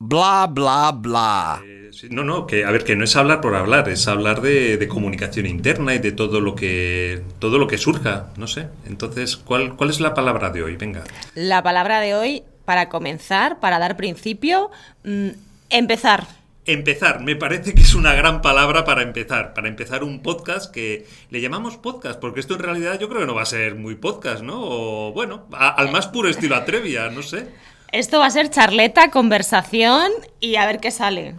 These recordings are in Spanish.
Bla, bla, bla. Eh, sí, no, no, que a ver, que no es hablar por hablar, es hablar de, de comunicación interna y de todo lo que todo lo que surja, no sé. Entonces, ¿cuál, cuál es la palabra de hoy? Venga. La palabra de hoy, para comenzar, para dar principio, mm, empezar. Empezar, me parece que es una gran palabra para empezar, para empezar un podcast que le llamamos podcast, porque esto en realidad yo creo que no va a ser muy podcast, ¿no? O bueno, a- al más puro estilo Atrevia, no sé. Esto va a ser charleta, conversación y a ver qué sale.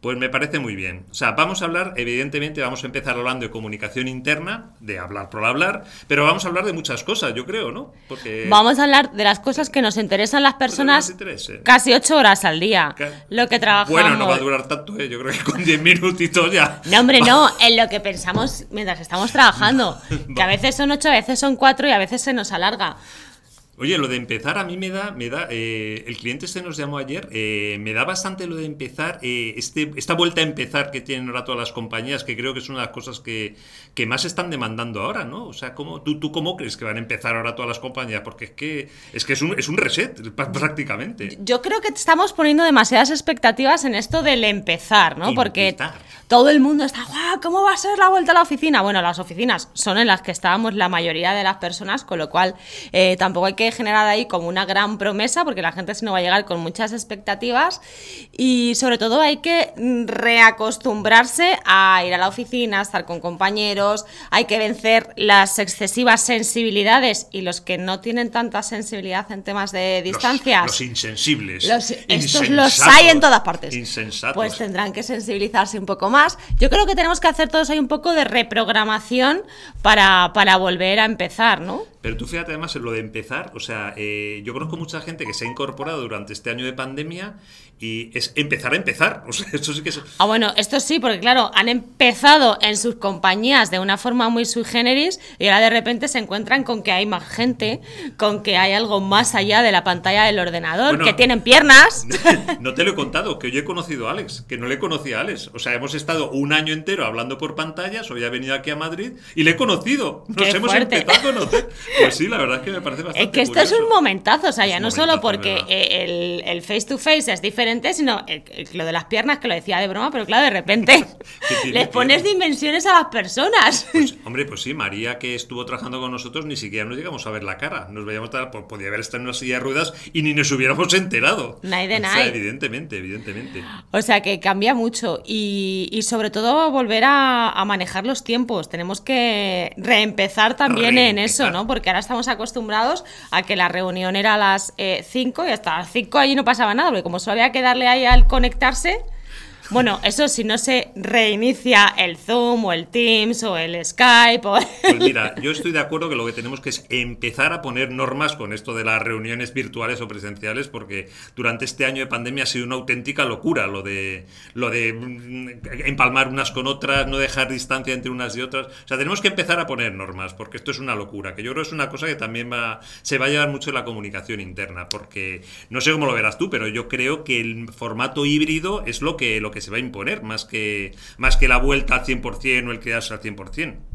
Pues me parece muy bien. O sea, vamos a hablar, evidentemente, vamos a empezar hablando de comunicación interna, de hablar por hablar, pero vamos a hablar de muchas cosas, yo creo, ¿no? Porque Vamos a hablar de las cosas que nos interesan las personas casi ocho horas al día. Lo que trabajamos. Bueno, no va a durar tanto, ¿eh? yo creo que con 10 minutitos ya. No, hombre, no, en lo que pensamos mientras estamos trabajando. Que a veces son ocho, a veces son cuatro y a veces se nos alarga. Oye, lo de empezar a mí me da, me da, eh, el cliente este nos llamó ayer, eh, me da bastante lo de empezar, eh, este, esta vuelta a empezar que tienen ahora todas las compañías, que creo que es una de las cosas que, que más están demandando ahora, ¿no? O sea, ¿cómo, tú, ¿tú cómo crees que van a empezar ahora todas las compañías? Porque es que es, que es, un, es un reset pr- prácticamente. Yo creo que estamos poniendo demasiadas expectativas en esto del empezar, ¿no? Porque todo el mundo está, ¡guau! ¿Cómo va a ser la vuelta a la oficina? Bueno, las oficinas son en las que estábamos la mayoría de las personas, con lo cual eh, tampoco hay que generar ahí como una gran promesa, porque la gente se no va a llegar con muchas expectativas. Y sobre todo hay que reacostumbrarse a ir a la oficina, a estar con compañeros, hay que vencer las excesivas sensibilidades y los que no tienen tanta sensibilidad en temas de distancias. Los, insensibles. Los- estos los hay en todas partes. Insensatos. Pues tendrán que sensibilizarse un poco más. Yo creo que tenemos que hacer todos ahí un poco de reprogramación para, para volver a empezar, ¿no? Pero tú fíjate además en lo de empezar, o sea, eh, yo conozco mucha gente que se ha incorporado durante este año de pandemia y es empezar a empezar. O sea, esto sí que es... Ah, bueno, esto sí, porque claro, han empezado en sus compañías de una forma muy sui generis y ahora de repente se encuentran con que hay más gente, con que hay algo más allá de la pantalla del ordenador, Bueno. que tienen piernas. No te lo he contado, que yo he conocido a Alex, que no le conocía a Alex. O sea, hemos estado un año entero hablando por pantallas, hoy ha venido aquí a Madrid y le he conocido. Nos Qué hemos fuerte. empezado a conocer. Pues sí, la verdad es que me parece bastante Es que esto es un curioso. momentazo, o sea, ya Es no solo porque el, el face to face es diferente, sino el- el- lo de las piernas, que lo decía de broma, pero claro, de repente les pones dimensiones a las personas. Pues, hombre, pues sí, María que estuvo trabajando con nosotros ni siquiera nos llegamos a ver la cara. Nos veíamos, pues, podía haber estado en una silla de ruedas y ni nos hubiéramos enterado. Nay de O sea, evidentemente, evidentemente. O sea que cambia mucho y, y sobre todo volver a, a manejar los tiempos. Tenemos que reempezar también en eso. ¿no? Porque ahora estamos acostumbrados a que la reunión era a las 5 y hasta las 5 allí no pasaba nada, porque como solo había que darle ahí al conectarse. Bueno, eso si no se reinicia el Zoom o el Teams o el Skype o... Pues mira, yo estoy de acuerdo que lo que tenemos que es empezar a poner normas con esto de las reuniones virtuales o presenciales, porque durante este año de pandemia ha sido una auténtica locura lo de lo de mm, empalmar unas con otras, no dejar distancia entre unas y otras. O sea, tenemos que empezar a poner normas, porque esto es una locura, que yo creo que es una cosa que también va, se va a llevar mucho en la comunicación interna, porque no sé cómo lo verás tú, pero yo creo que el formato híbrido es lo que, lo que se va a imponer, más que, más que la vuelta al 100% o el quedarse al 100%.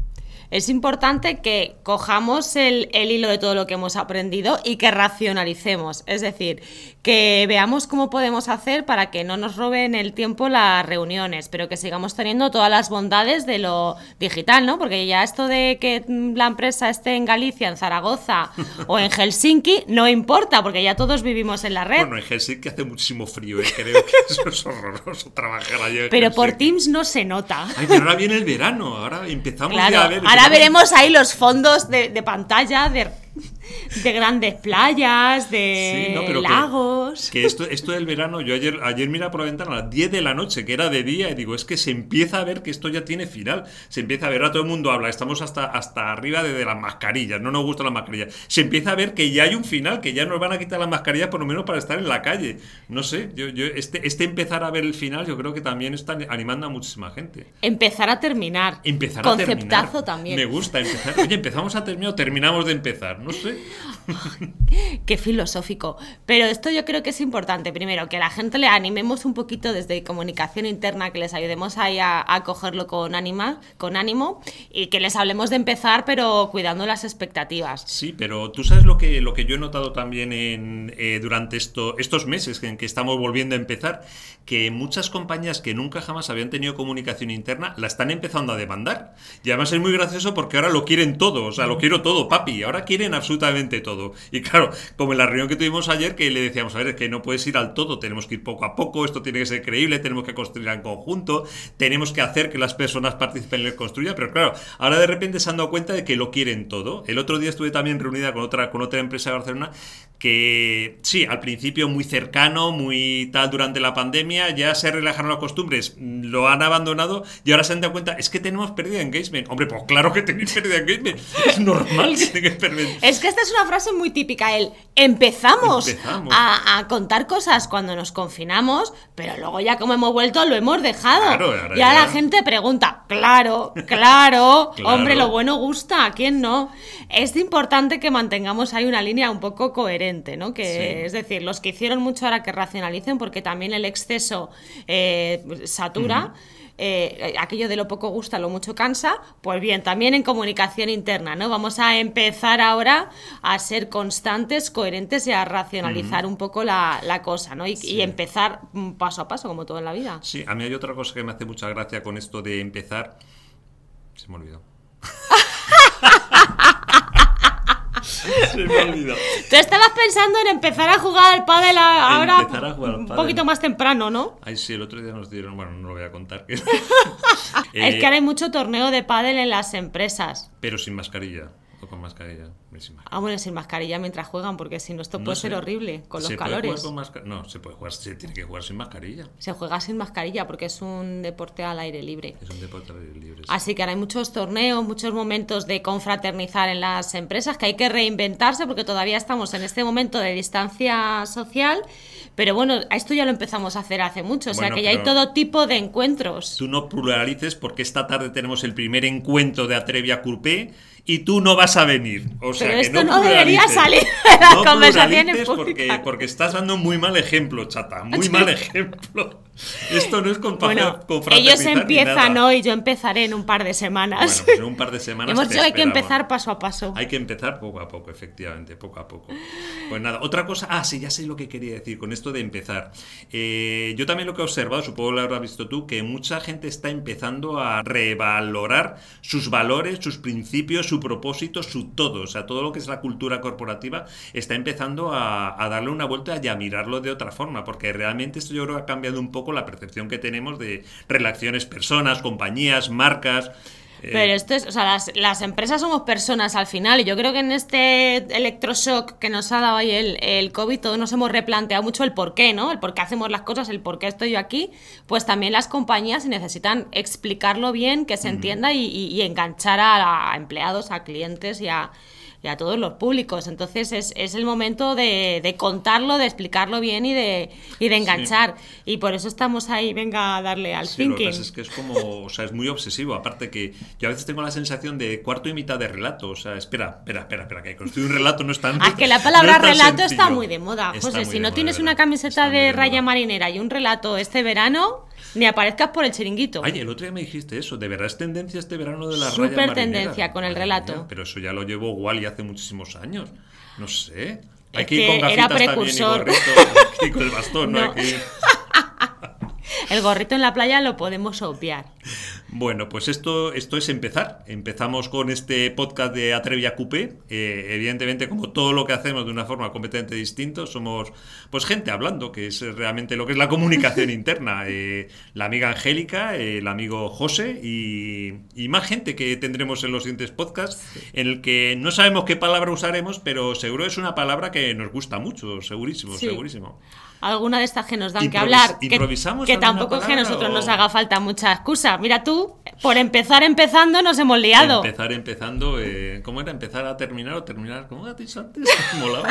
Es importante que cojamos el, el hilo de todo lo que hemos aprendido y que racionalicemos. Es decir, que veamos cómo podemos hacer para que no nos roben el tiempo las reuniones, pero que sigamos teniendo todas las bondades de lo digital, ¿no? Porque ya esto de que la empresa esté en Galicia, en Zaragoza o en Helsinki no importa, porque ya todos vivimos en la red. Bueno, en Helsinki hace muchísimo frío, ¿eh? creo que eso es horroroso trabajar allí. en pero por. Teams no se nota. Ay, pero ahora viene el verano, ahora empezamos ya a ver. Ahora veremos ahí los fondos de, de pantalla de, de grandes playas, de Sí, no, pero que- lagos. Que esto, esto del verano, yo ayer, ayer mira por la ventana a las 10 de la noche, que era de día, y digo, es que se empieza a ver que esto ya tiene final. Se empieza a ver, ahora todo el mundo habla, estamos hasta, hasta arriba de, de las mascarillas, no nos gustan las mascarillas. Se empieza a ver que ya hay un final, que ya nos van a quitar las mascarillas por lo menos para estar en la calle. No sé, yo, yo este, este empezar a ver el final, yo creo que también está animando a muchísima gente. Empezar a terminar. Empezar Conceptazo a terminar. también. Me gusta empezar. Oye, empezamos a terminar o terminamos de empezar. No sé. Qué filosófico. Pero esto yo creo que es importante. Primero, que la gente le animemos un poquito desde comunicación interna, que les ayudemos ahí a, a cogerlo con, ánima, con ánimo y que les hablemos de empezar, pero cuidando las expectativas. Sí, pero tú sabes lo que, lo que yo he notado también en, eh, durante esto, estos meses en que estamos volviendo a empezar, que muchas compañías que nunca jamás habían tenido comunicación interna la están empezando a demandar. Y además es muy gracioso porque ahora lo quieren todo, o sea, lo quiero todo, papi. Ahora quieren todo. Y claro, como en la reunión que tuvimos ayer, que le decíamos, a ver, es que no puedes ir al todo, tenemos que ir poco a poco, esto tiene que ser creíble, tenemos que construir en conjunto, tenemos que hacer que las personas participen en el construya, pero claro, ahora de repente se han dado cuenta de que lo quieren todo. El otro día estuve también reunida con otra, con otra empresa de Barcelona que sí, al principio muy cercano, muy tal durante la pandemia, ya se relajaron las costumbres, lo han abandonado y ahora se han dado cuenta, es que tenemos pérdida de engagement. Hombre, pues claro que tenéis pérdida de engagement, es normal que tengáis pérdida. Es que esta es una frase muy típica, el empezamos, Empezamos. A, a contar cosas cuando nos confinamos, pero luego ya como hemos vuelto lo hemos dejado. Claro, ahora y ahora ya- la gente pregunta, claro, claro, Claro. hombre, lo bueno gusta, ¿a quién no? Es importante que mantengamos ahí una línea un poco coherente, ¿no? Que Sí. es decir, los que hicieron mucho ahora que racionalicen, porque también el exceso eh, satura. eh, aquello de lo poco gusta, lo mucho cansa, pues bien, también en comunicación interna, ¿no? Vamos a empezar ahora a ser constantes, coherentes y a racionalizar un poco la, la cosa, ¿no? Y, y empezar mm, paso a paso, como todo en la vida. Sí, a mí hay otra cosa que me hace mucha gracia con esto de empezar. Se me olvidó. Se me olvidó. Tú estabas pensando en empezar a jugar al pádel ahora Empezar a jugar al un pádel. poquito más temprano, ¿no? Ay, sí, el otro día nos dieron. Bueno, no lo voy a contar. es Eh, que ahora hay mucho torneo de pádel en las empresas. Pero sin mascarilla. Con mascarilla. Sin mascarilla. Ah, bueno, sin mascarilla mientras juegan, porque si no esto No puede sé. ser horrible con los ¿Se puede jugar calores. con No, se puede jugar, se tiene que jugar sin mascarilla. Se juega sin mascarilla porque es un deporte al aire libre. Es un deporte al aire libre. sí. Así que ahora hay muchos torneos, muchos momentos de confraternizar en las empresas que hay que reinventarse porque todavía estamos en este momento de distancia social. Pero bueno, esto ya lo empezamos a hacer hace mucho, o sea Bueno, que ya hay todo tipo de encuentros. Tú no pluralices porque esta tarde tenemos el primer encuentro de Atrevia Coupé y tú no vas a venir. O sea, Pero que esto no, no debería salir de la No pluralices porque, porque estás dando muy mal ejemplo, chata. Muy mal ejemplo. Esto no es con Bueno, con ellos empiezan hoy, yo empezaré en un par de semanas. Bueno, pues en un par de semanas. Hemos dicho que hay que empezar paso a paso. Hay que empezar poco a poco, efectivamente, poco a poco. Pues nada, otra cosa, ah, sí, ya sé lo que quería decir con esto de empezar. Eh, yo también lo que he observado, supongo que lo habrás visto tú, que mucha gente está empezando a revalorar sus valores, sus principios, su propósito, su todo. O sea, todo lo que es la cultura corporativa está empezando a, a darle una vuelta y a mirarlo de otra forma, porque realmente esto yo creo que ha cambiado un poco la percepción que tenemos de relaciones personas, compañías, marcas. eh, Pero esto es, o sea, las, las empresas somos personas al final y yo creo que en este electroshock que nos ha dado ahí el, el COVID todos nos hemos replanteado mucho el por qué, ¿no? El por qué hacemos las cosas, el por qué estoy yo aquí. Pues también las compañías si necesitan explicarlo bien, que se entienda y, y- y enganchar a, a empleados, a clientes y a, y a todos los públicos. Entonces es, es el momento de, de contarlo, de explicarlo bien y de, y de enganchar. Y por eso estamos ahí, venga a darle al Sí, lo que thinking. pasa es que es como, o sea, es muy obsesivo. Aparte que yo a veces tengo la sensación de cuarto y mitad de relato. O sea, espera, espera, espera, espera, que construir un relato no es tan. Ah, que la palabra no es relato está muy de moda. José, si no moda, tienes una camiseta Está de de raya moda. marinera y un relato este verano, ni aparezcas por el chiringuito. Ay, el otro día me dijiste eso. ¿De verdad es tendencia este verano de la Súper raya marinera? tendencia con el relato. mía, pero eso ya lo llevo Wally hace muchísimos años. No sé. Hay Es que ir con que era gafitas también y precursor. gorrito y con el bastón, ¿no? No. Hay que ir- El gorrito en la playa lo podemos obviar. Bueno, pues esto, esto es empezar. Empezamos con este podcast de Atrevia Coupé. Eh, evidentemente, como todo lo que hacemos de una forma completamente distinta, somos pues gente hablando, que es realmente lo que es la comunicación interna. Eh, la amiga Angélica, eh, el amigo José y, y más gente que tendremos en los siguientes podcasts, en el que no sabemos qué palabra usaremos, pero seguro es una palabra que nos gusta mucho, segurísimo, Sí. segurísimo. alguna de estas que nos dan que hablar. Que, ¿improvisamos que alguna tampoco es que a nosotros o- nos haga falta mucha excusa. Mira tú, por empezar empezando nos hemos liado. Empezar empezando, eh, ¿cómo era? ¿Empezar a terminar o terminar? ¿Cómo dicho antes? Molaba.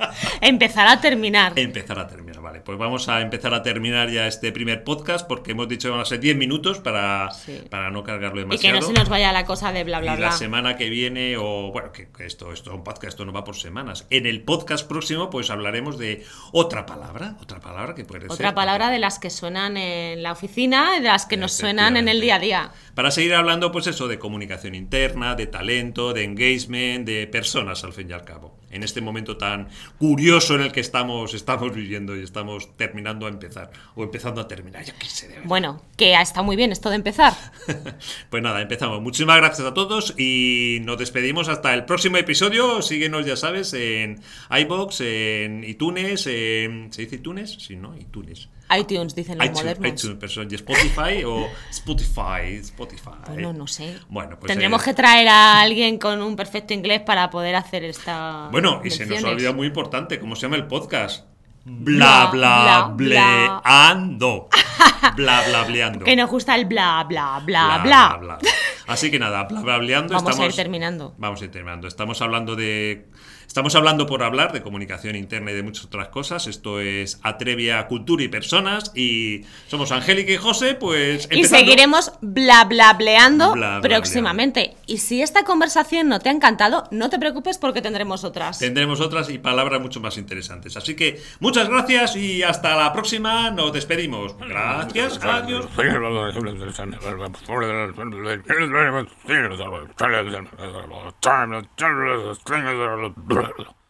Empezar a terminar. Empezar a terminar, vale. Pues vamos a empezar a terminar ya este primer podcast porque hemos dicho que van a ser 10 minutos para, Sí. para no cargarlo Y que demasiado. no se nos vaya la cosa de bla bla y bla. la semana que viene, o bueno, que, que esto, esto es un podcast, esto no va por semanas. En el podcast próximo, pues hablaremos de otra palabra, otra palabra que puede ser. Otra palabra de las que suenan en la oficina, de las que nos suenan en el día a día. Para seguir hablando, pues eso, de comunicación interna, de talento, de engagement, de personas, al fin y al cabo. En este momento tan curioso en el que estamos, estamos viviendo y estamos terminando a empezar, o empezando a terminar, yo qué sé, de verdad. Bueno, que está muy bien esto de empezar. Pues nada, empezamos. Muchísimas gracias a todos y nos despedimos hasta el próximo episodio. Síguenos, ya sabes, en iBox, en iTunes, en... ¿Se dice iTunes? Sí, ¿no? iTunes. iTunes, dicen los iTunes, modernos. iTunes, pero y Spotify o Spotify, Spotify. Bueno, no sé. Bueno, pues Tendremos eh, que traer a alguien con un perfecto inglés para poder hacer esta. Bueno, y se nos ha olvidado muy importante, ¿cómo se llama el podcast? Bla, Bla, bla, bla, bleando. Bla, bla, bleando. Que nos gusta el bla, bla, bla, bla. Así que nada, bla, bla, bleando. Vamos a ir terminando. Vamos a ir terminando. Estamos hablando de. Estamos hablando por hablar de comunicación interna y de muchas otras cosas. Esto es Atrevia Cultura y Personas. Y somos Angélica y José, pues. Y seguiremos bla bla bleando Bla, bla, próximamente. Y si esta conversación no te ha encantado, no te preocupes porque tendremos otras. Tendremos otras y palabras mucho más interesantes. Así que muchas gracias y hasta la próxima. Nos despedimos. Gracias, adiós. Colorado